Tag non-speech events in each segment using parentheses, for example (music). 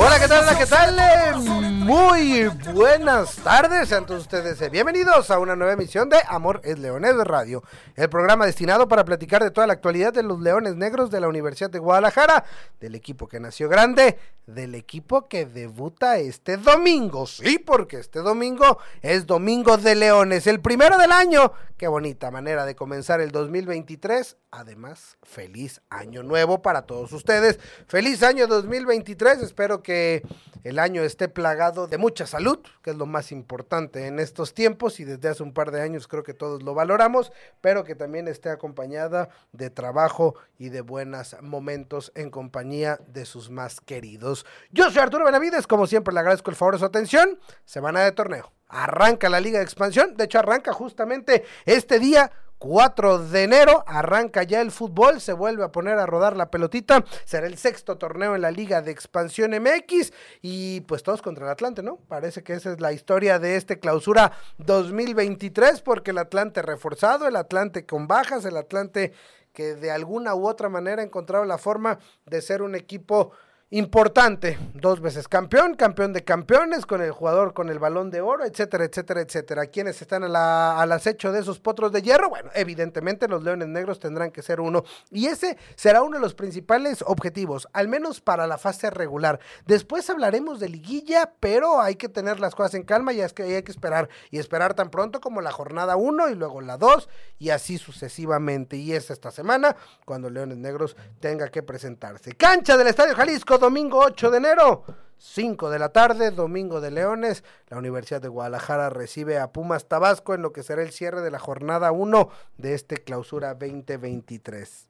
Hola, ¿qué tal? ¿qué tal? Muy buenas tardes, sean todos ustedes eh, bienvenidos a una nueva emisión de Amor es Leones Radio, el programa destinado para platicar de toda la actualidad de los Leones Negros de la Universidad de Guadalajara, del equipo que nació grande, del equipo que debuta este domingo, sí, porque este domingo es Domingo de Leones, el primero del año, qué bonita manera de comenzar el 2023, además, feliz año nuevo para todos ustedes, feliz año 2023, espero que el año esté plagado de mucha salud, que es lo más importante en estos tiempos y desde hace un par de años creo que todos lo valoramos, pero que también esté acompañada de trabajo y de buenos momentos en compañía de sus más queridos. Yo soy Arturo Benavides, como siempre le agradezco el favor de su atención. Semana de torneo. Arranca la Liga de Expansión, de hecho arranca justamente este día 4 de enero arranca ya el fútbol, se vuelve a poner a rodar la pelotita, será el sexto torneo en la Liga de Expansión MX y pues todos contra el Atlante, ¿no? Parece que esa es la historia de este clausura 2023 porque el Atlante reforzado, el Atlante con bajas, el Atlante que de alguna u otra manera ha encontrado la forma de ser un equipo importante, dos veces campeón, campeón de campeones, con el jugador con el balón de oro, etcétera, etcétera, etcétera. ¿Quiénes están a al acecho de esos potros de hierro? Bueno, evidentemente los Leones Negros tendrán que ser uno. Y ese será uno de los principales objetivos, al menos para la fase regular. Después hablaremos de liguilla, pero hay que tener las cosas en calma y es que hay que esperar. Y esperar tan pronto como la jornada 1 y luego la 2 y así sucesivamente. Y es esta semana cuando Leones Negros tenga que presentarse. Cancha del Estadio Jalisco domingo 8 de enero, 5 de la tarde, domingo de Leones. La Universidad de Guadalajara recibe a Pumas Tabasco en lo que será el cierre de la jornada 1 de este clausura 2023.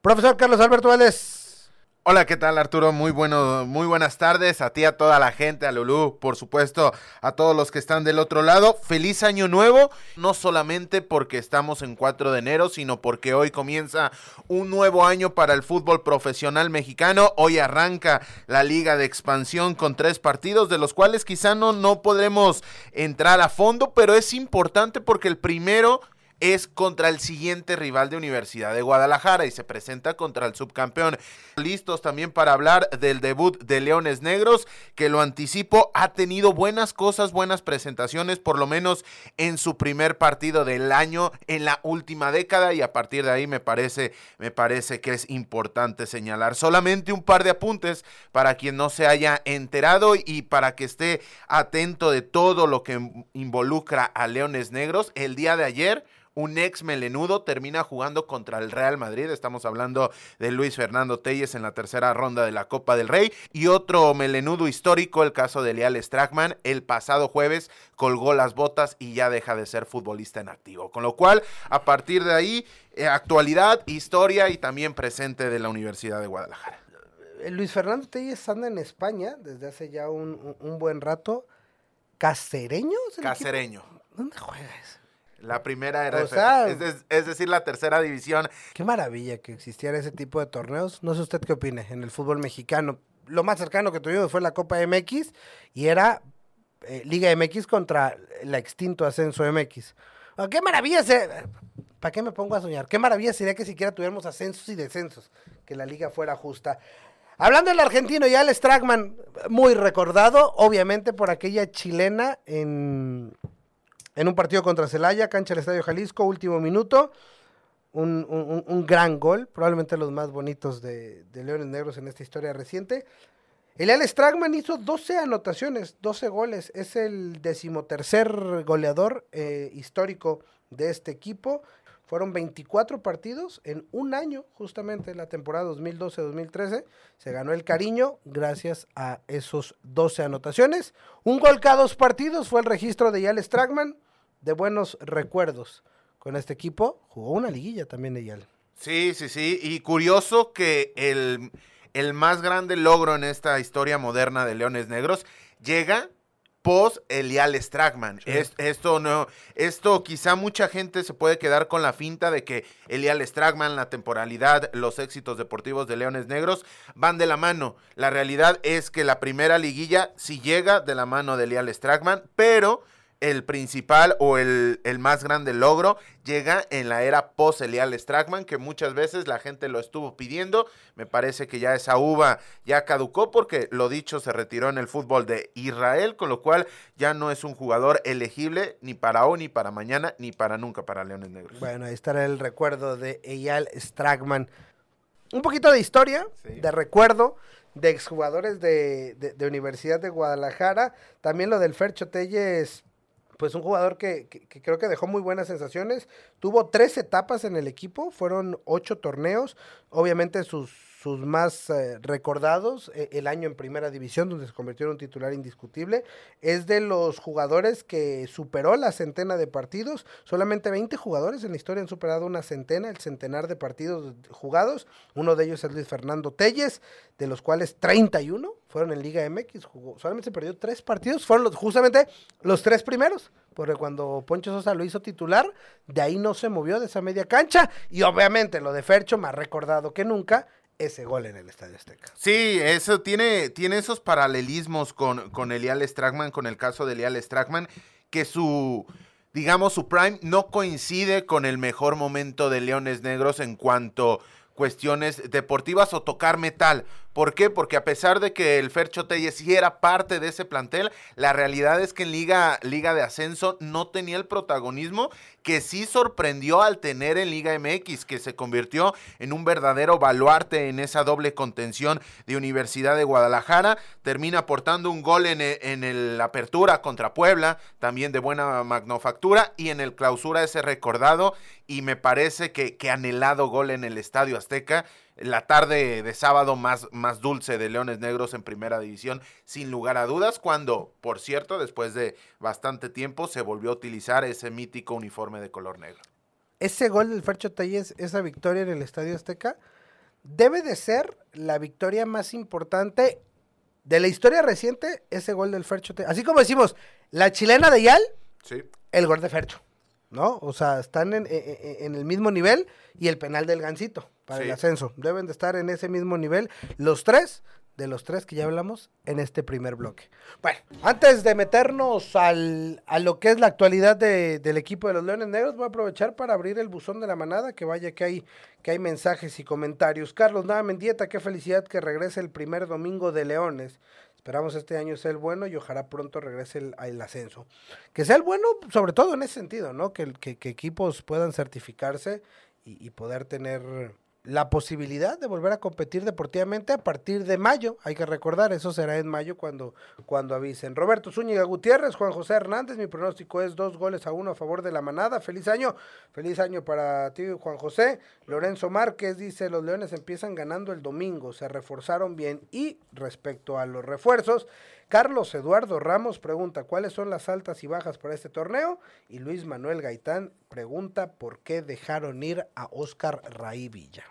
Profesor Carlos Alberto Vélez. Hola, ¿qué tal Arturo? Muy bueno, muy buenas tardes a ti, a toda la gente, a Lulú, por supuesto, a todos los que están del otro lado. Feliz año nuevo, no solamente porque estamos en 4 de enero, sino porque hoy comienza un nuevo año para el fútbol profesional mexicano. Hoy arranca la liga de expansión con tres partidos, de los cuales quizá no, no podremos entrar a fondo, pero es importante porque el primero es contra el siguiente rival de Universidad de Guadalajara y se presenta contra el subcampeón. Listos también para hablar del debut de Leones Negros, que lo anticipo, ha tenido buenas cosas, buenas presentaciones, por lo menos en su primer partido del año en la última década y a partir de ahí me parece, me parece que es importante señalar. Solamente un par de apuntes para quien no se haya enterado y para que esté atento de todo lo que involucra a Leones Negros. El día de ayer un ex melenudo termina jugando contra el Real Madrid. Estamos hablando de Luis Fernando Telles en la tercera ronda de la Copa del Rey. Y otro melenudo histórico, el caso de Leal Strachman, el pasado jueves colgó las botas y ya deja de ser futbolista en activo. Con lo cual, a partir de ahí, eh, actualidad, historia y también presente de la Universidad de Guadalajara. Eh, Luis Fernando Telles anda en España desde hace ya un, un, buen rato. ¿Cacereño? Cacereño. ¿Dónde juegas? La primera era, O sea, es, decir, la tercera división. Qué maravilla que existiera ese tipo de torneos. No sé usted qué opine en el fútbol mexicano. Lo más cercano que tuvimos fue la Copa MX y era eh, Liga MX contra la extinto Ascenso MX. Oh, qué maravilla se... ¿Para qué me pongo a soñar? Qué maravilla sería que siquiera tuviéramos ascensos y descensos, que la liga fuera justa. Hablando del argentino y Alex Stragman, muy recordado, obviamente por aquella chilena en, en un partido contra Celaya, cancha del Estadio Jalisco, último minuto. Un, un- un gran gol, probablemente los más bonitos de, de Leones Negros en esta historia reciente. Elial Stragman hizo 12 anotaciones, 12 goles. Es el decimotercer goleador eh, histórico de este equipo. Fueron 24 partidos en un año, justamente la temporada 2012-2013. Se ganó el cariño gracias a esos 12 anotaciones. Un gol cada dos partidos fue el registro de Yal Stragman. De buenos recuerdos con este equipo. Jugó una liguilla también de Yal. Sí, sí, sí. Y curioso que el, el más grande logro en esta historia moderna de Leones Negros llega post Elial Stragman. esto no, esto quizá mucha gente se puede quedar con la finta de que Elial Stragman, la temporalidad, los éxitos deportivos de Leones Negros van de la mano. La realidad es que la primera liguilla sí llega de la mano de Elial Stragman, pero el principal o el, más grande logro llega en la era post-Elial Stragman, que muchas veces la gente lo estuvo pidiendo. Me parece que ya esa uva ya caducó porque lo dicho se retiró en el fútbol de Israel, con lo cual ya no es un jugador elegible ni para hoy, ni para mañana, ni para nunca para Leones Negros. Bueno, ahí estará el recuerdo de Elial Stragman. Un poquito de historia, de recuerdo de exjugadores de, de, Universidad de Guadalajara. También lo del Fercho Telles pues un jugador que, creo que dejó muy buenas sensaciones. Tuvo tres etapas en el equipo, fueron ocho torneos. Obviamente sus, sus más eh, recordados, eh, el año en primera división, donde se convirtió en un titular indiscutible. Es de los jugadores que superó la centena de partidos. Solamente 20 jugadores en la historia han superado una centena, el centenar de partidos jugados. Uno de ellos es Luis Fernando Telles, de los cuales 31 fueron en Liga MX, jugó, solamente se perdió tres partidos, fueron los, justamente los tres primeros, porque cuando Poncho Sosa lo hizo titular, de ahí no se movió de esa media cancha, y obviamente lo de Fercho, más recordado que nunca, ese gol en el Estadio Azteca. Sí, eso tiene, tiene esos paralelismos con, con Elial Stragman, con el caso de Elial Stragman, que su, digamos, su prime no coincide con el mejor momento de Leones Negros en cuanto cuestiones deportivas o tocar metal. ¿Por qué? Porque a pesar de que el Fercho Telles sí era parte de ese plantel, la realidad es que en Liga, Liga de Ascenso no tenía el protagonismo que sí sorprendió al tener en Liga MX, que se convirtió en un verdadero baluarte en esa doble contención de Universidad de Guadalajara. Termina aportando un gol en el, en Apertura contra Puebla, también de buena manufactura, y en el Clausura ese recordado y me parece que, que anhelado gol en el Estadio Azteca la tarde de sábado más, más dulce de Leones Negros en primera división, sin lugar a dudas, cuando, por cierto, después de bastante tiempo se volvió a utilizar ese mítico uniforme de color negro. Ese gol del Fercho Telles, esa victoria en el Estadio Azteca, debe de ser la victoria más importante de la historia reciente, ese gol del Fercho Telles. Así como decimos, la chilena de Yal, sí. el gol de Fercho. ¿no? O sea, están en, en, el mismo nivel y el penal del Gancito para el ascenso. Deben de estar en ese mismo nivel los tres, de los tres que ya hablamos en este primer bloque. Bueno, antes de meternos al, a lo que es la actualidad de, del equipo de los Leones Negros, voy a aprovechar para abrir el buzón de la manada, que vaya que hay, que hay mensajes y comentarios. Carlos Nada Mendieta, qué felicidad que regrese el primer domingo de Leones. Esperamos este año sea el bueno y ojalá pronto regrese el, ascenso. Que sea el bueno, sobre todo en ese sentido, ¿no? Que, que, que equipos puedan certificarse y, y poder tener la posibilidad de volver a competir deportivamente a partir de mayo. Hay que recordar, eso será en mayo cuando, cuando avisen. Roberto Zúñiga Gutiérrez, Juan José Hernández, mi pronóstico es dos goles a uno a favor de la manada. Feliz año, feliz año para ti, Juan José. Lorenzo Márquez dice, los Leones empiezan ganando el domingo, se reforzaron bien. Y respecto a los refuerzos, Carlos Eduardo Ramos pregunta cuáles son las altas y bajas para este torneo y Luis Manuel Gaitán pregunta por qué dejaron ir a Oscar Raí Villa.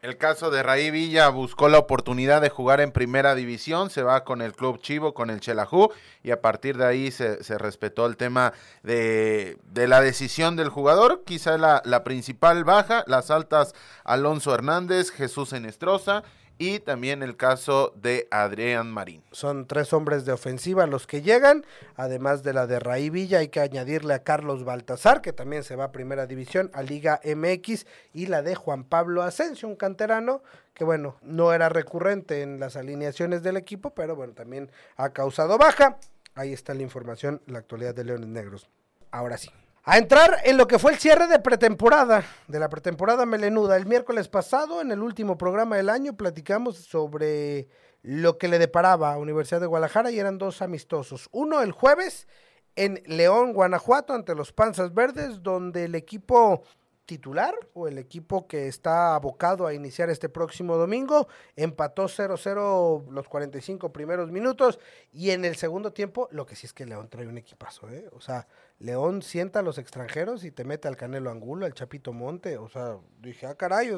El caso de Raí Villa buscó la oportunidad de jugar en primera división, se va con el club Chivo, con el Chelajú, y a partir de ahí se, respetó el tema de, la decisión del jugador. Quizá la, la principal baja, las altas Alonso Hernández, Jesús Enestrosa y también el caso de Adrián Marín. Son tres hombres de ofensiva los que llegan, además de la de Raí Villa, hay que añadirle a Carlos Baltazar, que también se va a Primera División, a Liga MX, y la de Juan Pablo Asensio, un canterano que bueno, no era recurrente en las alineaciones del equipo, pero bueno, también ha causado baja. Ahí está la información, la actualidad de Leones Negros. Ahora sí. A entrar en lo que fue el cierre de pretemporada, de la pretemporada melenuda. El miércoles pasado, en el último programa del año, platicamos sobre lo que le deparaba a Universidad de Guadalajara y eran dos amistosos. Uno el jueves en León, Guanajuato, ante los Panzas Verdes, donde el equipo titular o el equipo que está abocado a iniciar este próximo domingo. Empató 0-0 los 45 primeros minutos y en el segundo tiempo, lo que sí es que León trae un equipazo, ¿eh? O sea, León sienta a los extranjeros y te mete al Canelo Angulo, al Chapito Monte. O sea, dije, ah, caray,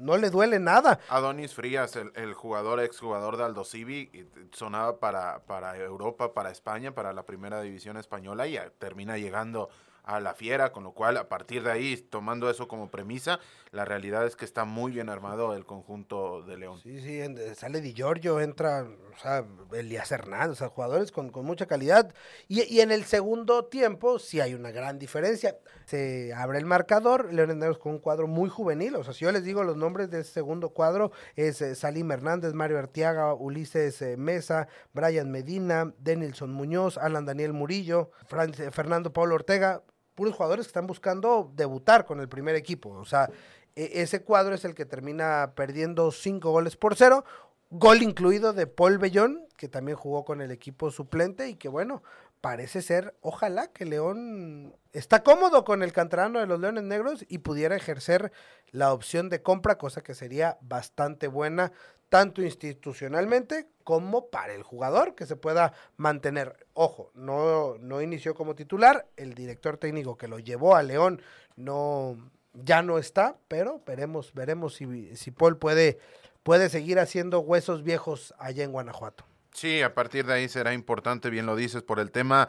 no le duele nada. Adonis Frías, el, el jugador, exjugador de Aldo Civi, sonaba para, para Europa, para España, para la primera división española y termina llegando a la fiera, con lo cual a partir de ahí, tomando eso como premisa, la realidad es que está muy bien armado el conjunto de León. Sí, sí, sale Di Giorgio, entra, o sea, Elías Hernández, o sea, jugadores con, mucha calidad. Y, y, en el segundo tiempo sí hay una gran diferencia. Se abre el marcador, León Negros con un cuadro muy juvenil, o sea, si yo les digo los nombres del segundo cuadro, es eh, Salim Hernández, Mario Artiaga, Ulises eh, Mesa, Brian Medina, Denilson Muñoz, Alan Daniel Murillo, Fernando Pablo Ortega, puros jugadores que están buscando debutar con el primer equipo. O sea, e, ese cuadro es el que termina perdiendo cinco goles por cero. Gol incluido de Paul Bellón, que también jugó con el equipo suplente y que bueno, parece ser, ojalá que León está cómodo con el canterano de los Leones Negros y pudiera ejercer la opción de compra, cosa que sería bastante buena tanto institucionalmente como para el jugador que se pueda mantener. Ojo, no, no inició como titular, el director técnico que lo llevó a León no, ya no está, pero veremos, veremos si, si Paul puede, puede seguir haciendo huesos viejos allá en Guanajuato. Sí, a partir de ahí será importante, bien lo dices, por el tema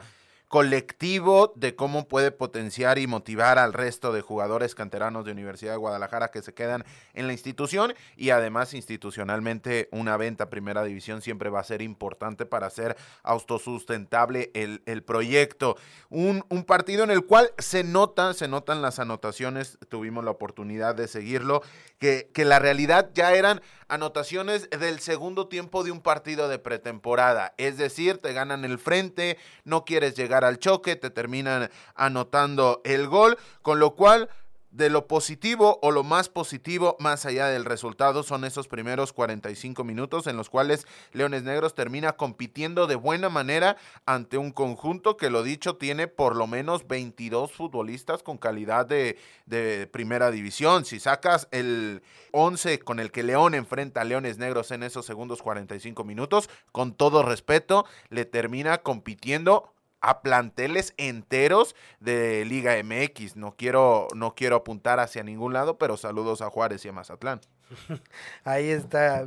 colectivo de cómo puede potenciar y motivar al resto de jugadores canteranos de Universidad de Guadalajara que se quedan en la institución y además institucionalmente una venta primera división siempre va a ser importante para hacer autosustentable el, el proyecto. Un, un, partido en el cual se nota, se notan las anotaciones, tuvimos la oportunidad de seguirlo, que, que la realidad ya eran anotaciones del segundo tiempo de un partido de pretemporada. Es decir, te ganan el frente, no quieres llegar al choque, te terminan anotando el gol, con lo cual de lo positivo o lo más positivo más allá del resultado son esos primeros 45 minutos en los cuales Leones Negros termina compitiendo de buena manera ante un conjunto que lo dicho tiene por lo menos 22 futbolistas con calidad de, de primera división. Si sacas el 11 con el que León enfrenta a Leones Negros en esos segundos 45 minutos, con todo respeto, le termina compitiendo a planteles enteros de Liga MX. No quiero, no quiero apuntar hacia ningún lado, pero saludos a Juárez y a Mazatlán. (laughs) Ahí está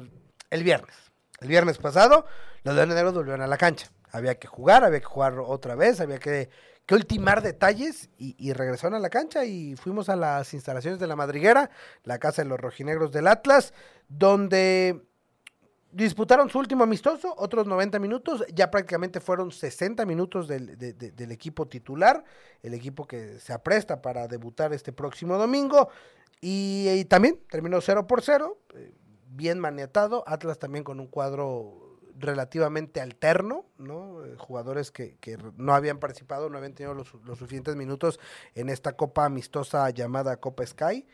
el viernes. El viernes pasado, los Leones Negros volvieron a la cancha. Había que jugar, había que jugar otra vez, había que, que ultimar detalles y, y, regresaron a la cancha y fuimos a las instalaciones de la Madriguera, la casa de los rojinegros del Atlas, donde disputaron su último amistoso, otros 90 minutos, ya prácticamente fueron 60 minutos del, del, equipo titular, el equipo que se apresta para debutar este próximo domingo, y, también terminó 0 por 0, eh, bien maniatado, Atlas también con un cuadro relativamente alterno, ¿no? Eh, jugadores que, que, no habían participado, no habían tenido los, los, suficientes minutos en esta copa amistosa llamada Copa Sky.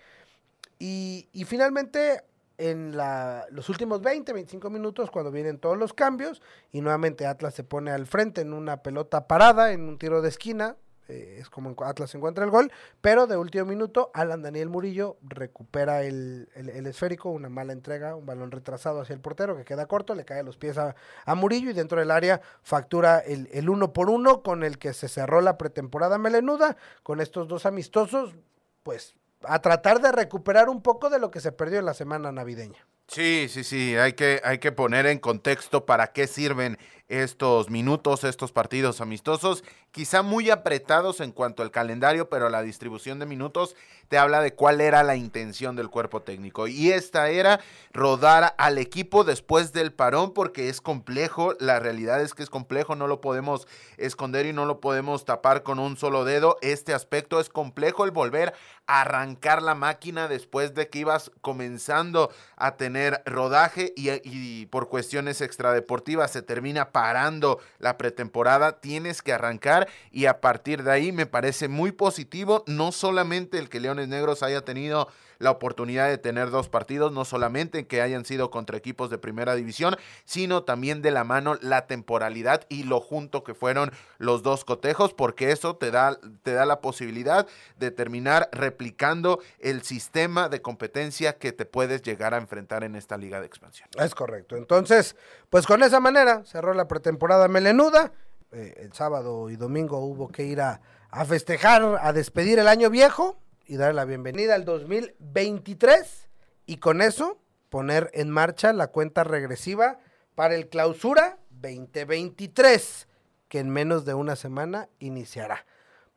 Y, y finalmente en la, los últimos 20, 25 minutos cuando vienen todos los cambios y nuevamente Atlas se pone al frente en una pelota parada, en un tiro de esquina, eh, es como Atlas encuentra el gol, pero de último minuto Alan Daniel Murillo recupera el, el, esférico, una mala entrega, un balón retrasado hacia el portero que queda corto, le cae a los pies a, a Murillo y dentro del área factura el, el uno por uno con el que se cerró la pretemporada melenuda, con estos dos amistosos, pues a tratar de recuperar un poco de lo que se perdió en la semana navideña. Sí, sí, sí, hay que, hay que poner en contexto para qué sirven estos minutos, estos partidos amistosos, quizá muy apretados en cuanto al calendario, pero la distribución de minutos te habla de cuál era la intención del cuerpo técnico. Y esta era rodar al equipo después del parón, porque es complejo, la realidad es que es complejo, no lo podemos esconder y no lo podemos tapar con un solo dedo. Este aspecto es complejo, el volver a arrancar la máquina después de que ibas comenzando a tener rodaje y, y por cuestiones extradeportivas se termina parando la pretemporada, tienes que arrancar y a partir de ahí me parece muy positivo, no solamente el que Leones Negros haya tenido la oportunidad de tener dos partidos, no solamente que hayan sido contra equipos de primera división, sino también de la mano la temporalidad y lo junto que fueron los dos cotejos, porque eso te da, te da la posibilidad de terminar replicando el sistema de competencia que te puedes llegar a enfrentar en esta liga de expansión. Es correcto. Entonces, pues con esa manera cerró la pretemporada melenuda. Eh, el sábado y domingo hubo que ir a, a festejar, a despedir el año viejo y dar la bienvenida al 2023 y con eso poner en marcha la cuenta regresiva para el clausura 2023 que en menos de una semana iniciará.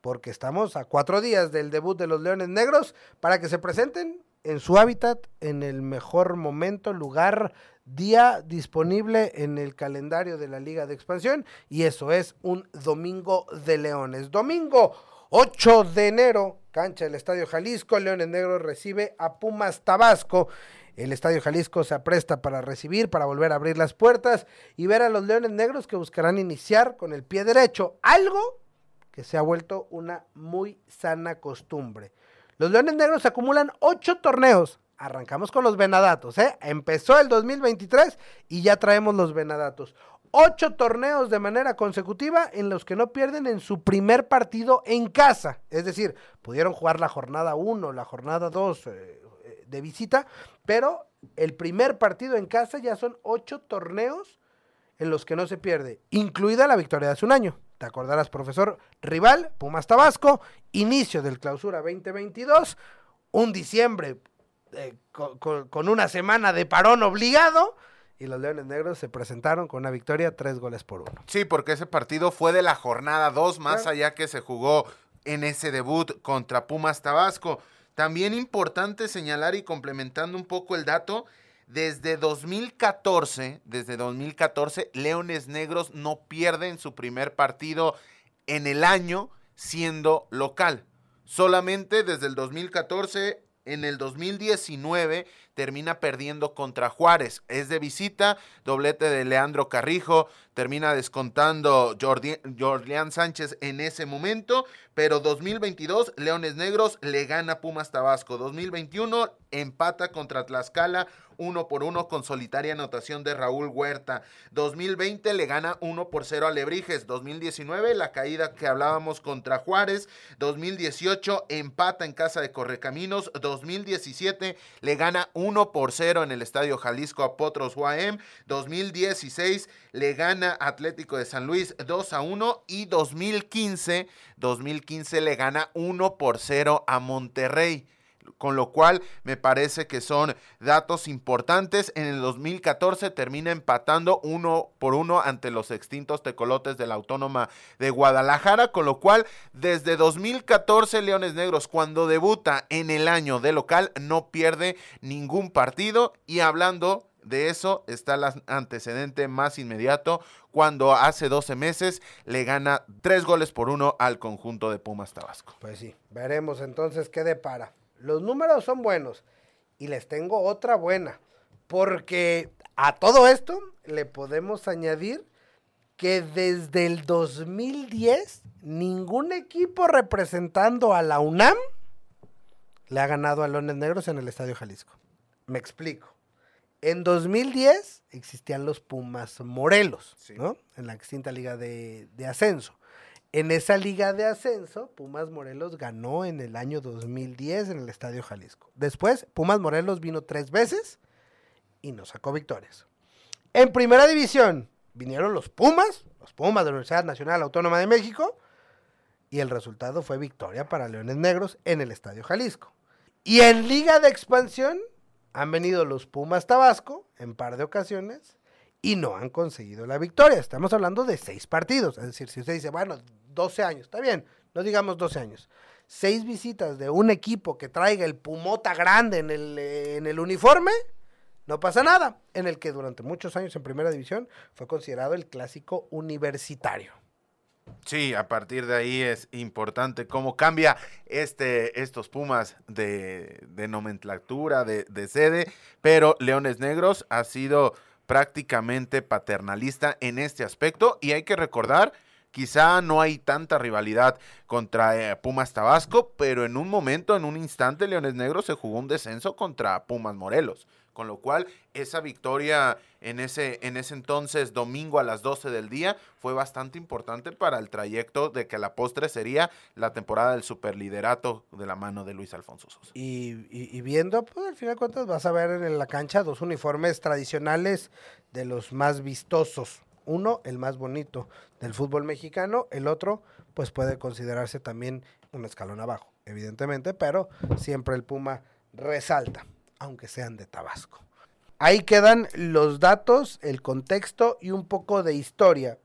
Porque estamos a cuatro días del debut de los Leones Negros para que se presenten en su hábitat en el mejor momento, lugar, día disponible en el calendario de la Liga de Expansión y eso es un domingo de Leones. Domingo 8 de enero, cancha del Estadio Jalisco, Leones Negros recibe a Pumas Tabasco. El Estadio Jalisco se apresta para recibir, para volver a abrir las puertas y ver a los Leones Negros que buscarán iniciar con el pie derecho, algo que se ha vuelto una muy sana costumbre. Los Leones Negros acumulan ocho torneos. Arrancamos con los Venadatos, ¿eh? Empezó el 2023 y ya traemos los Venadatos ocho torneos de manera consecutiva en los que no pierden en su primer partido en casa. Es decir, pudieron jugar la jornada 1, la jornada 2 eh, eh, de visita, pero el primer partido en casa ya son ocho torneos en los que no se pierde, incluida la victoria de hace un año. Te acordarás, profesor, rival, Pumas Tabasco, inicio del clausura 2022, un diciembre eh, con una semana de parón obligado y los Leones Negros se presentaron con una victoria, tres goles por uno. Sí, porque ese partido fue de la jornada dos, más allá que se jugó en ese debut contra Pumas Tabasco. También importante señalar y complementando un poco el dato, desde 2014, desde 2014, Leones Negros no pierden su primer partido en el año siendo local. Solamente desde el 2014 en el 2019 termina perdiendo contra Juárez. Es de visita, doblete de Leandro Carrijo, termina descontando Jordián Sánchez en ese momento, pero 2022 Leones Negros le gana Pumas Tabasco. 2021 empata contra Tlaxcala uno por uno con solitaria anotación de Raúl Huerta. 2020 le gana 1 por 0 a Lebrijes. 2019 la caída que hablábamos contra Juárez. 2018 empata en casa de Correcaminos. 2017 le gana 1 por 0 en el Estadio Jalisco a Potros UAM. 2016 le gana Atlético de San Luis 2 a 1 y 2015 2015 le gana 1 por 0 a Monterrey con lo cual me parece que son datos importantes. En el 2014 termina empatando uno por uno ante los extintos tecolotes de la Autónoma de Guadalajara, con lo cual desde 2014 Leones Negros cuando debuta en el año de local no pierde ningún partido y hablando de eso está el antecedente más inmediato cuando hace 12 meses le gana tres goles por uno al conjunto de Pumas Tabasco. Pues sí, veremos entonces qué depara. Los números son buenos y les tengo otra buena, porque a todo esto le podemos añadir que desde el 2010 ningún equipo representando a la UNAM le ha ganado a Leones Negros en el Estadio Jalisco. Me explico. En 2010 existían los Pumas Morelos, ¿no? En la extinta liga de, ascenso. En esa liga de ascenso, Pumas Morelos ganó en el año 2010 en el Estadio Jalisco. Después, Pumas Morelos vino tres veces y nos sacó victorias. En primera división vinieron los Pumas, los Pumas de la Universidad Nacional Autónoma de México, y el resultado fue victoria para Leones Negros en el Estadio Jalisco. Y en liga de expansión han venido los Pumas Tabasco en par de ocasiones y no han conseguido la victoria. Estamos hablando de seis partidos. Es decir, si usted dice, bueno, 12 años, está bien, no digamos 12 años. Seis visitas de un equipo que traiga el Pumota grande en el, en el uniforme, no pasa nada. En el que durante muchos años en primera división fue considerado el clásico universitario. Sí, a partir de ahí es importante cómo cambia este, estos Pumas de, nomenclatura, de, sede, pero Leones Negros ha sido prácticamente paternalista en este aspecto y hay que recordar Quizá no hay tanta rivalidad contra eh, Pumas Tabasco, pero en un momento, en un instante, Leones Negros se jugó un descenso contra Pumas Morelos. Con lo cual, esa victoria en ese, en ese entonces, domingo a las 12 del día, fue bastante importante para el trayecto de que la postre sería la temporada del superliderato de la mano de Luis Alfonso Sosa. Y, viendo, pues al final de cuentas vas a ver en la cancha dos uniformes tradicionales de los más vistosos uno, el más bonito del fútbol mexicano, el otro, pues puede considerarse también un escalón abajo, evidentemente, pero siempre el Puma resalta, aunque sean de Tabasco. Ahí quedan los datos, el contexto y un poco de historia.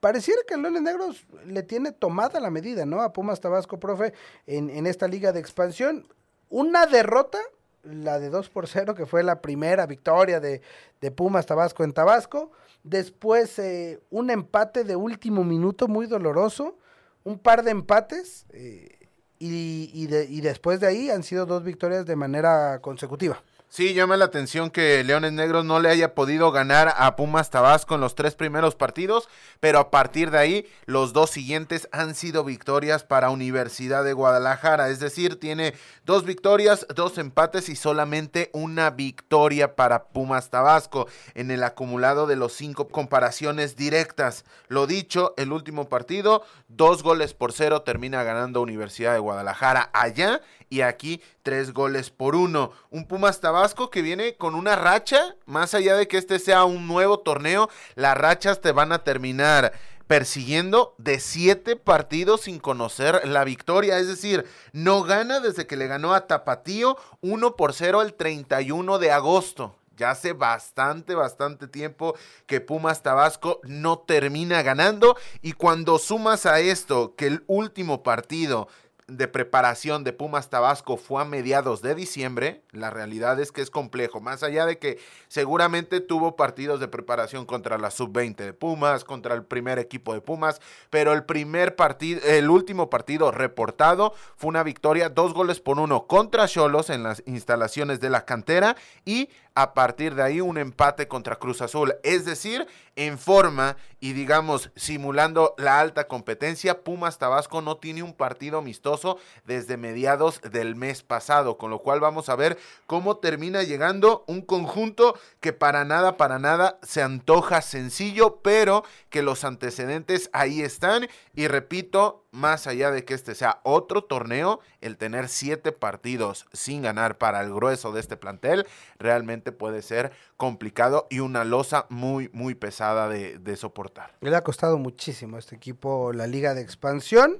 Pareciera que Leones Negros le tiene tomada la medida, ¿no? A Pumas Tabasco, profe, en, en esta liga de expansión. Una derrota, la de 2 por 0, que fue la primera victoria de, de Pumas Tabasco en Tabasco Después eh, un empate de último minuto muy doloroso. Un par de empates. Eh, y, y después de ahí han sido dos victorias de manera consecutiva. Sí, llama la atención que Leones Negros no le haya podido ganar a Pumas Tabasco en los tres primeros partidos, pero a partir de ahí los dos siguientes han sido victorias para Universidad de Guadalajara, es decir, tiene dos victorias, dos empates y solamente una victoria para Pumas Tabasco en el acumulado de los cinco comparaciones directas. Lo dicho, el último partido, dos goles por cero termina ganando Universidad de Guadalajara allá y aquí tres goles por uno. Un Pumas Tabasco que viene con una racha, más allá de que este sea un nuevo torneo, las rachas te van a terminar persiguiendo de siete partidos sin conocer la victoria. Es decir, no gana desde que le ganó a Tapatío 1 por 0 el 31 de agosto. Ya hace bastante, bastante tiempo que Pumas Tabasco no termina ganando. Y cuando sumas a esto que el último partido de preparación de Pumas Tabasco fue a mediados de diciembre, la realidad es que es complejo, más allá de que seguramente tuvo partidos de preparación contra la sub-20 de Pumas, contra el primer equipo de Pumas, pero el primer partido, el último partido reportado fue una victoria, dos goles por uno contra Cholos en las instalaciones de la cantera y a partir de ahí un empate contra Cruz Azul. Es decir, en forma y digamos simulando la alta competencia, Pumas Tabasco no tiene un partido amistoso desde mediados del mes pasado, con lo cual vamos a ver cómo termina llegando un conjunto que para nada, para nada se antoja sencillo, pero que los antecedentes ahí están y repito, más allá de que este sea otro torneo, el tener siete partidos sin ganar para el grueso de este plantel realmente puede ser complicado y una losa muy, muy pesada de, soportar. Le ha costado muchísimo a este equipo la liga de expansión.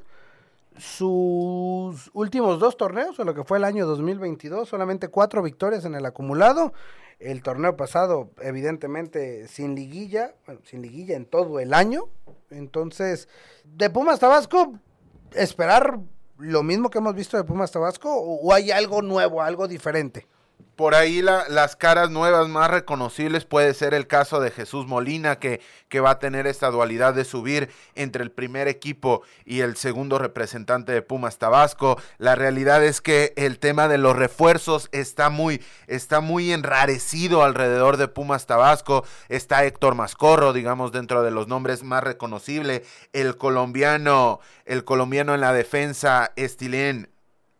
Sus últimos dos torneos, o lo que fue el año 2022, solamente cuatro victorias en el acumulado. El torneo pasado, evidentemente, sin liguilla, bueno, sin liguilla en todo el año. Entonces, de Pumas Tabasco, esperar lo mismo que hemos visto de Pumas Tabasco o hay algo nuevo, algo diferente? Por ahí las caras nuevas más reconocibles puede ser el caso de Jesús Molina, que, que va a tener esta dualidad de subir entre el primer equipo y el segundo representante de Pumas Tabasco. La realidad es que el tema de los refuerzos está muy, está muy enrarecido alrededor de Pumas Tabasco. Está Héctor Mascorro, digamos, dentro de los nombres más reconocibles. El colombiano, el colombiano en la defensa, Estilén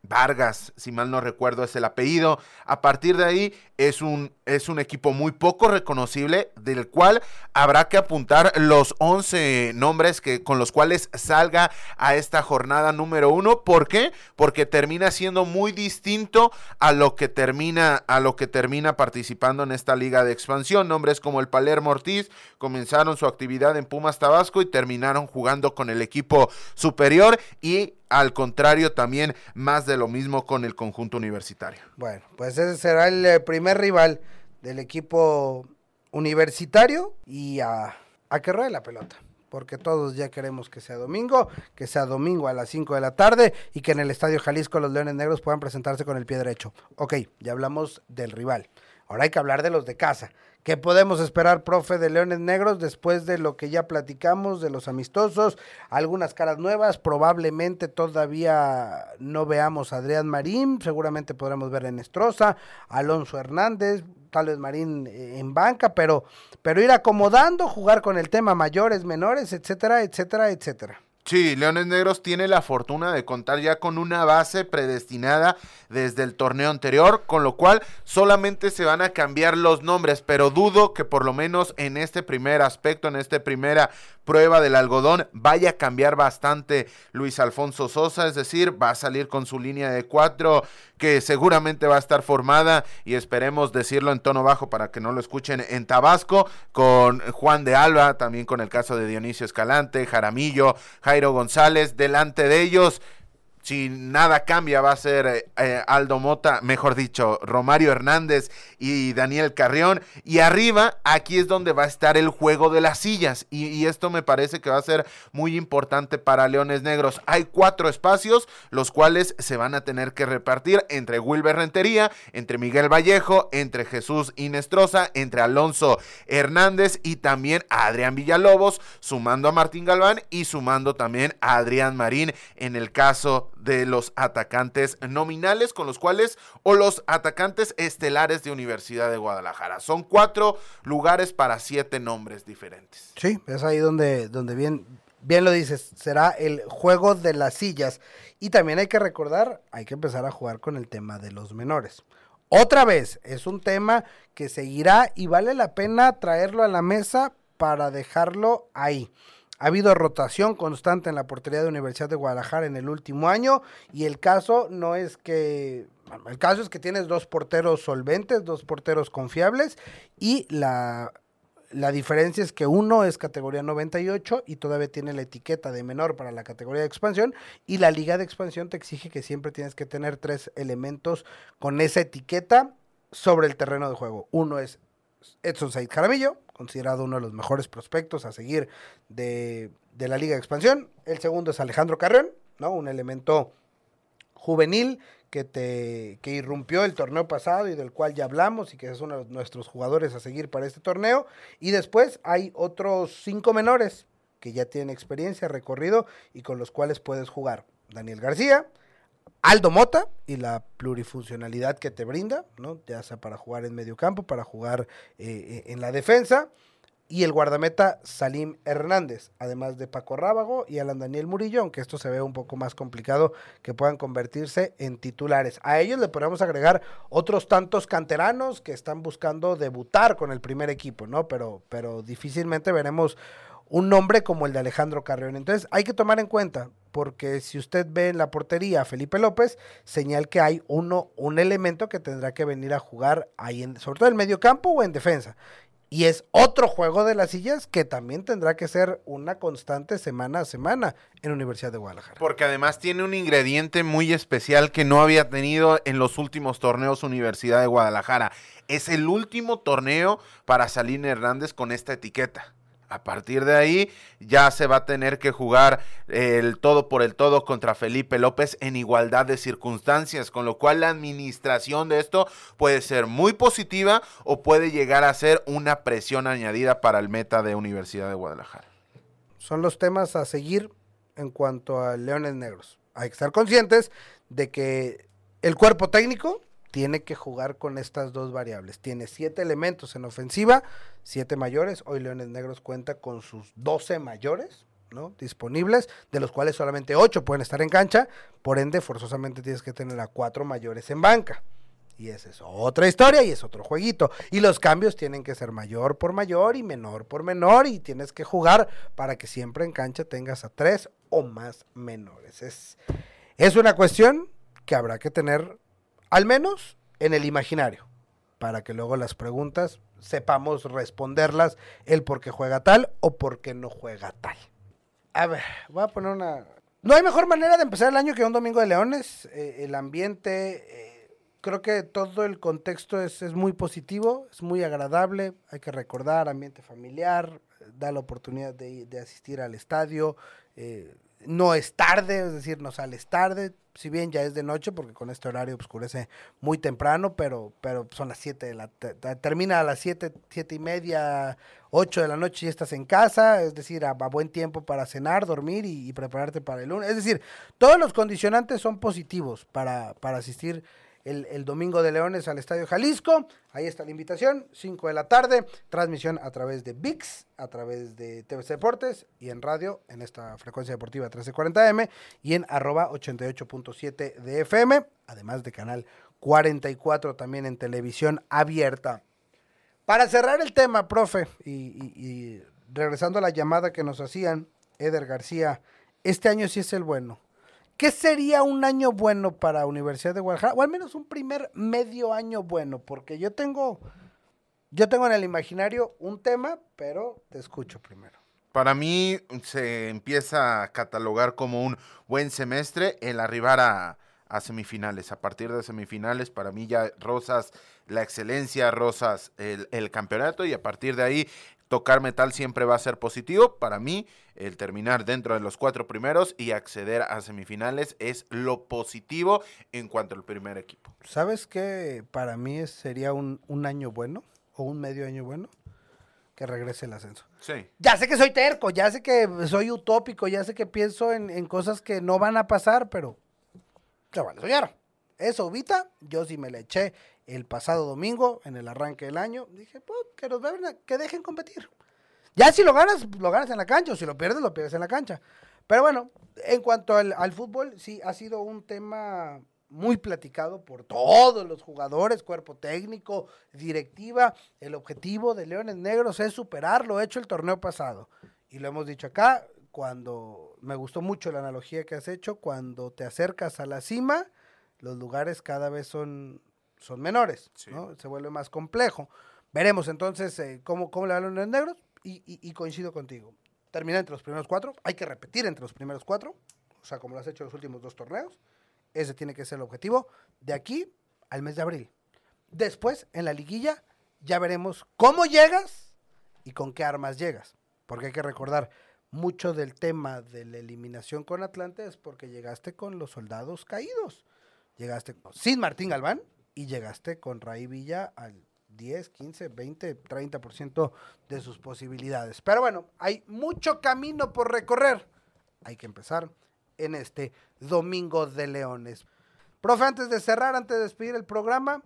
Vargas, si mal no recuerdo es el apellido. A partir de ahí es un, es un equipo muy poco reconocible del cual habrá que apuntar los 11 nombres que, con los cuales salga a esta jornada número uno. ¿Por qué? Porque termina siendo muy distinto a lo que termina, a lo que termina participando en esta liga de expansión. Nombres como el Palermo Ortiz comenzaron su actividad en Pumas Tabasco y terminaron jugando con el equipo superior y al contrario, también más de lo mismo con el conjunto universitario. Bueno, pues ese será el eh, rival del equipo universitario y a, a que ruede la pelota. Porque todos ya queremos que sea domingo, que sea domingo a las 5 de la tarde y que en el Estadio Jalisco los Leones Negros puedan presentarse con el pie derecho. Ok, ya hablamos del rival. Ahora hay que hablar de los de casa ¿Qué podemos esperar, profe, de Leones Negros después de lo que ya platicamos, de los amistosos? Algunas caras nuevas, probablemente todavía no veamos a Adrián Marín, seguramente podremos ver en Estroza, Alonso Hernández, tal vez Marín eh, en banca, pero, pero ir acomodando, jugar con el tema mayores, menores, etcétera, etcétera, etcétera. Sí, Leones Negros tiene la fortuna de contar ya con una base predestinada desde el torneo anterior, con lo cual solamente se van a cambiar los nombres, pero dudo que por lo menos en este primer aspecto, en esta primera prueba del algodón, vaya a cambiar bastante Luis Alfonso Sosa, es decir, va a salir con su línea de cuatro que seguramente va a estar formada y esperemos decirlo en tono bajo para que no lo escuchen en Tabasco, con Juan de Alba, también con el caso de Dionisio Escalante, Jaramillo, Jairo González, delante de ellos si nada cambia, va a ser eh, eh, Aldo Mota, mejor dicho, Romario Hernández y Daniel Carrión. Y arriba, aquí es donde va a estar el juego de las sillas. Y, esto me parece que va a ser muy importante para Leones Negros. Hay cuatro espacios, los cuales se van a tener que repartir entre Wilber Rentería, entre Miguel Vallejo, entre Jesús Inestrosa, entre Alonso Hernández y también a Adrián Villalobos, sumando a Martín Galván y sumando también a Adrián Marín en el caso de los atacantes nominales con los cuales o los atacantes estelares de Universidad de Guadalajara. Son cuatro lugares para siete nombres diferentes. Sí, es ahí donde, donde bien, bien lo dices, será el juego de las sillas. Y también hay que recordar, hay que empezar a jugar con el tema de los menores. Otra vez, es un tema que seguirá y vale la pena traerlo a la mesa para dejarlo ahí. Ha habido rotación constante en la portería de Universidad de Guadalajara en el último año y el caso no es que el caso es que tienes dos porteros solventes, dos porteros confiables y la la diferencia es que uno es categoría 98 y todavía tiene la etiqueta de menor para la categoría de expansión y la liga de expansión te exige que siempre tienes que tener tres elementos con esa etiqueta sobre el terreno de juego. Uno es Edson Said Jaramillo, considerado uno de los mejores prospectos a seguir de, de, la Liga de Expansión. El segundo es Alejandro Carrión, ¿no? Un elemento juvenil que te que irrumpió el torneo pasado y del cual ya hablamos y que es uno de nuestros jugadores a seguir para este torneo. Y después hay otros cinco menores que ya tienen experiencia, recorrido y con los cuales puedes jugar. Daniel García, Aldo Mota y la plurifuncionalidad que te brinda, ¿no? ya sea para jugar en medio campo, para jugar eh, en la defensa, y el guardameta Salim Hernández, además de Paco Rábago y Alan Daniel Murillo, aunque esto se ve un poco más complicado que puedan convertirse en titulares. A ellos le podemos agregar otros tantos canteranos que están buscando debutar con el primer equipo, ¿no? Pero, pero difícilmente veremos un nombre como el de Alejandro Carrión. Entonces hay que tomar en cuenta, porque si usted ve en la portería a Felipe López, señal que hay uno, un elemento que tendrá que venir a jugar ahí, en, sobre todo en medio campo o en defensa. Y es otro juego de las sillas que también tendrá que ser una constante semana a semana en Universidad de Guadalajara. Porque además tiene un ingrediente muy especial que no había tenido en los últimos torneos Universidad de Guadalajara. Es el último torneo para Salín Hernández con esta etiqueta. A partir de ahí ya se va a tener que jugar el todo por el todo contra Felipe López en igualdad de circunstancias, con lo cual la administración de esto puede ser muy positiva o puede llegar a ser una presión añadida para el meta de Universidad de Guadalajara. Son los temas a seguir en cuanto a Leones Negros. Hay que estar conscientes de que el cuerpo técnico tiene que jugar con estas dos variables. Tiene siete elementos en ofensiva, siete mayores. Hoy Leones Negros cuenta con sus 12 mayores, ¿no? Disponibles, de los cuales solamente ocho pueden estar en cancha. Por ende, forzosamente tienes que tener a cuatro mayores en banca. Y esa es otra historia y es otro jueguito. Y los cambios tienen que ser mayor por mayor y menor por menor. Y tienes que jugar para que siempre en cancha tengas a tres o más menores. Es, es una cuestión que habrá que tener al menos en el imaginario, para que luego las preguntas sepamos responderlas el por qué juega tal o por qué no juega tal. A ver, voy a poner una... No hay mejor manera de empezar el año que un domingo de leones. Eh, el ambiente, eh, creo que todo el contexto es, es, muy positivo, es muy agradable. Hay que recordar, ambiente familiar, da la oportunidad de, de asistir al estadio. Eh, no es tarde, es decir, no sales tarde, si bien ya es de noche, porque con este horario oscurece muy temprano, pero, pero son las 7 de la, termina a las 7, siete y media, 8 de la noche y estás en casa, es decir, a, buen tiempo para cenar, dormir y, prepararte para el lunes. Es decir, todos los condicionantes son positivos para, para asistir el, domingo de Leones al Estadio Jalisco. Ahí está la invitación, 5 de la tarde, transmisión a través de VIX, a través de TVC Deportes y en radio, en esta frecuencia deportiva 1340M y en arroba 88.7 de FM, además de canal 44 también en televisión abierta. Para cerrar el tema, profe, y regresando a la llamada que nos hacían, Eder García, este año sí es el bueno. ¿Qué sería un año bueno para Universidad de Guadalajara? O al menos un primer medio año bueno, porque yo tengo, yo tengo en el imaginario un tema, pero te escucho primero. Para mí se empieza a catalogar como un buen semestre el arribar a, semifinales. A partir de semifinales, para mí ya Rosas la excelencia, Rosas el, campeonato y a partir de ahí tocar metal siempre va a ser positivo. Para mí, el terminar dentro de los cuatro primeros y acceder a semifinales es lo positivo en cuanto al primer equipo. ¿Sabes qué para mí sería un, año bueno o un medio año bueno? Que regrese el ascenso. Sí. Ya sé que soy terco, ya sé que soy utópico, ya sé que pienso en, cosas que no van a pasar, pero se vale soñar. Eso, ahorita, yo sí me le eché el pasado domingo, en el arranque del año, dije, pues, que nos que dejen competir. Ya si lo ganas, lo ganas en la cancha, o si lo pierdes, lo pierdes en la cancha. Pero bueno, en cuanto al, fútbol, sí, ha sido un tema muy platicado por todos los jugadores, cuerpo técnico, directiva. El objetivo de Leones Negros es superar lo hecho el torneo pasado. Y lo hemos dicho acá, cuando me gustó mucho la analogía que has hecho, cuando te acercas a la cima, los lugares cada vez son, son menores, ¿no? Se vuelve más complejo. Veremos entonces eh, cómo, cómo le van los Negros y, coincido contigo. Terminar entre los primeros cuatro, hay que repetir entre los primeros cuatro, o sea, como lo has hecho en los últimos dos torneos. Ese tiene que ser el objetivo de aquí al mes de abril. Después, en la liguilla, ya veremos cómo llegas y con qué armas llegas. Porque hay que recordar, mucho del tema de la eliminación con Atlante es porque llegaste con los soldados caídos. Llegaste sin Martín Galván y llegaste con Ray Villa al 10, 15, 20, 30% de sus posibilidades. Pero bueno, hay mucho camino por recorrer. Hay que empezar en este Domingo de Leones. Profe, antes de cerrar, antes de despedir el programa,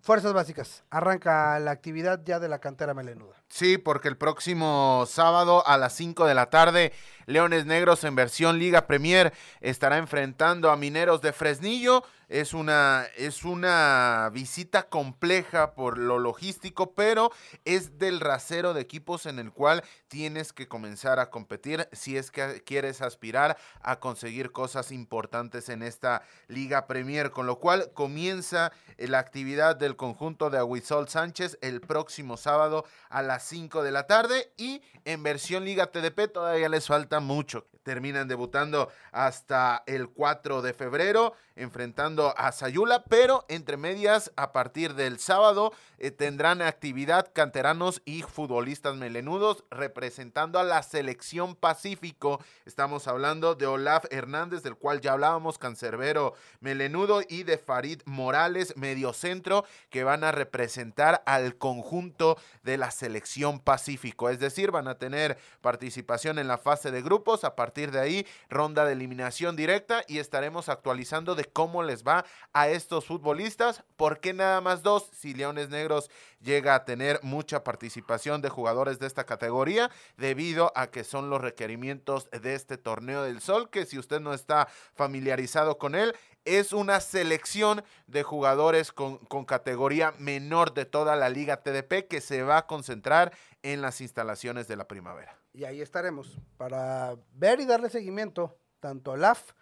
Fuerzas básicas. Arranca la actividad ya de la cantera melenuda. Sí, porque el próximo sábado a las 5 de la tarde, Leones Negros en versión Liga Premier estará enfrentando a Mineros de Fresnillo. Es una, es una visita compleja por lo logístico, pero es del rasero de equipos en el cual tienes que comenzar a competir si es que quieres aspirar a conseguir cosas importantes en esta Liga Premier, con lo cual comienza la actividad del conjunto de Aguisol Sánchez el próximo sábado a las 5 de la tarde y en versión Liga TDP todavía les falta mucho. Terminan debutando hasta el 4 de febrero enfrentando a Sayula, pero entre medias a partir del sábado eh, tendrán actividad canteranos y futbolistas melenudos representando a la selección Pacífico. Estamos hablando de Olaf Hernández, del cual ya hablábamos, cancerbero melenudo, y de Farid Morales, mediocentro, que van a representar al conjunto de la selección Pacífico. Es decir, van a tener participación en la fase de grupos. A partir de ahí, ronda de eliminación directa y estaremos actualizando de cómo les va a estos futbolistas. ¿Por qué nada más dos? Si Leones Negros llega a tener mucha participación de jugadores de esta categoría, debido a que son los requerimientos de este torneo del Sol, que si usted no está familiarizado con él, es una selección de jugadores con, categoría menor de toda la liga TDP que se va a concentrar en las instalaciones de la primavera. Y ahí estaremos para ver y darle seguimiento tanto a LAF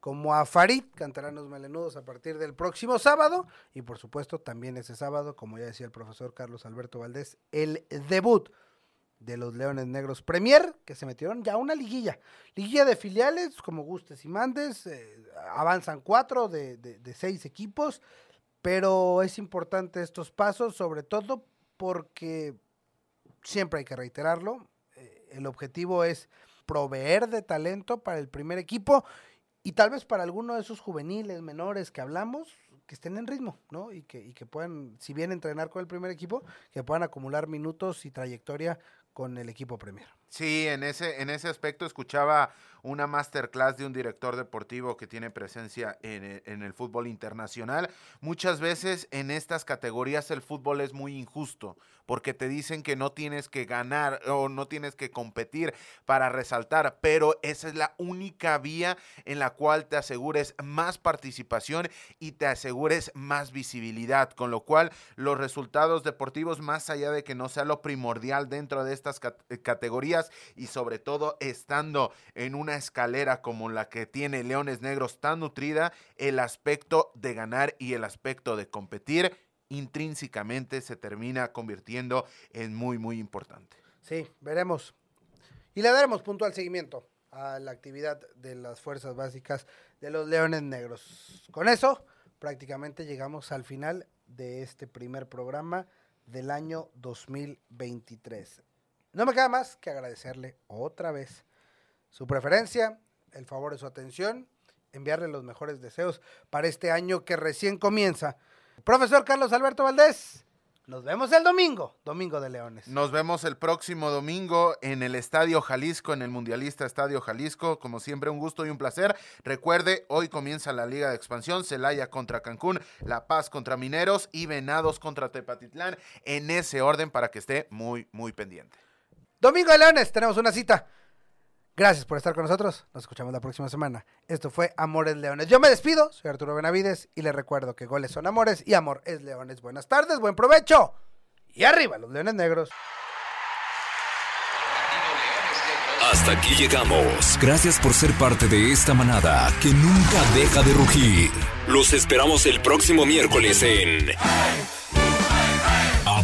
como a Farid, canteranos melenudos a partir del próximo sábado. Y por supuesto, también ese sábado, como ya decía el profesor Carlos Alberto Valdés, el debut de los Leones Negros Premier, que se metieron ya a una liguilla. Liguilla de filiales, como gustes y mandes. Eh, avanzan cuatro de, seis equipos. Pero es importante estos pasos, sobre todo porque siempre hay que reiterarlo. Eh, el objetivo es proveer de talento para el primer equipo y tal vez para alguno de esos juveniles menores que hablamos, que estén en ritmo, ¿no? Y que, y que puedan, si bien entrenar con el primer equipo, que puedan acumular minutos y trayectoria con el equipo Premier. Sí, en ese, en ese aspecto escuchaba una masterclass de un director deportivo que tiene presencia en, e, en, el fútbol internacional. Muchas veces en estas categorías el fútbol es muy injusto porque te dicen que no tienes que ganar o no tienes que competir para resaltar, pero esa es la única vía en la cual te asegures más participación y te asegures más visibilidad, con lo cual los resultados deportivos, más allá de que no sea lo primordial dentro de estas categorías y sobre todo estando en una escalera como la que tiene Leones Negros tan nutrida, el aspecto de ganar y el aspecto de competir intrínsecamente se termina convirtiendo en muy, muy importante. Sí, veremos. Y le daremos puntual seguimiento a la actividad de las fuerzas básicas de los Leones Negros. Con eso, prácticamente llegamos al final de este primer programa del año 2023. No me queda más que agradecerle otra vez su preferencia, el favor de su atención, enviarle los mejores deseos para este año que recién comienza Profesor Carlos Alberto Valdés, nos vemos el domingo, Domingo de Leones. Nos vemos el próximo domingo en el Estadio Jalisco, en el Mundialista Estadio Jalisco. Como siempre, un gusto y un placer. Recuerde, hoy comienza la Liga de Expansión, Celaya contra Cancún, La Paz contra Mineros y Venados contra Tepatitlán, en ese orden para que esté muy, muy pendiente. Domingo de Leones, tenemos una cita. Gracias por estar con nosotros. Nos escuchamos la próxima semana. Esto fue Amores Leones. Yo me despido. Soy Arturo Benavides y les recuerdo que goles son amores y amor es leones. Buenas tardes, buen provecho. Y arriba los leones negros. Hasta aquí llegamos. Gracias por ser parte de esta manada que nunca deja de rugir. Los esperamos el próximo miércoles en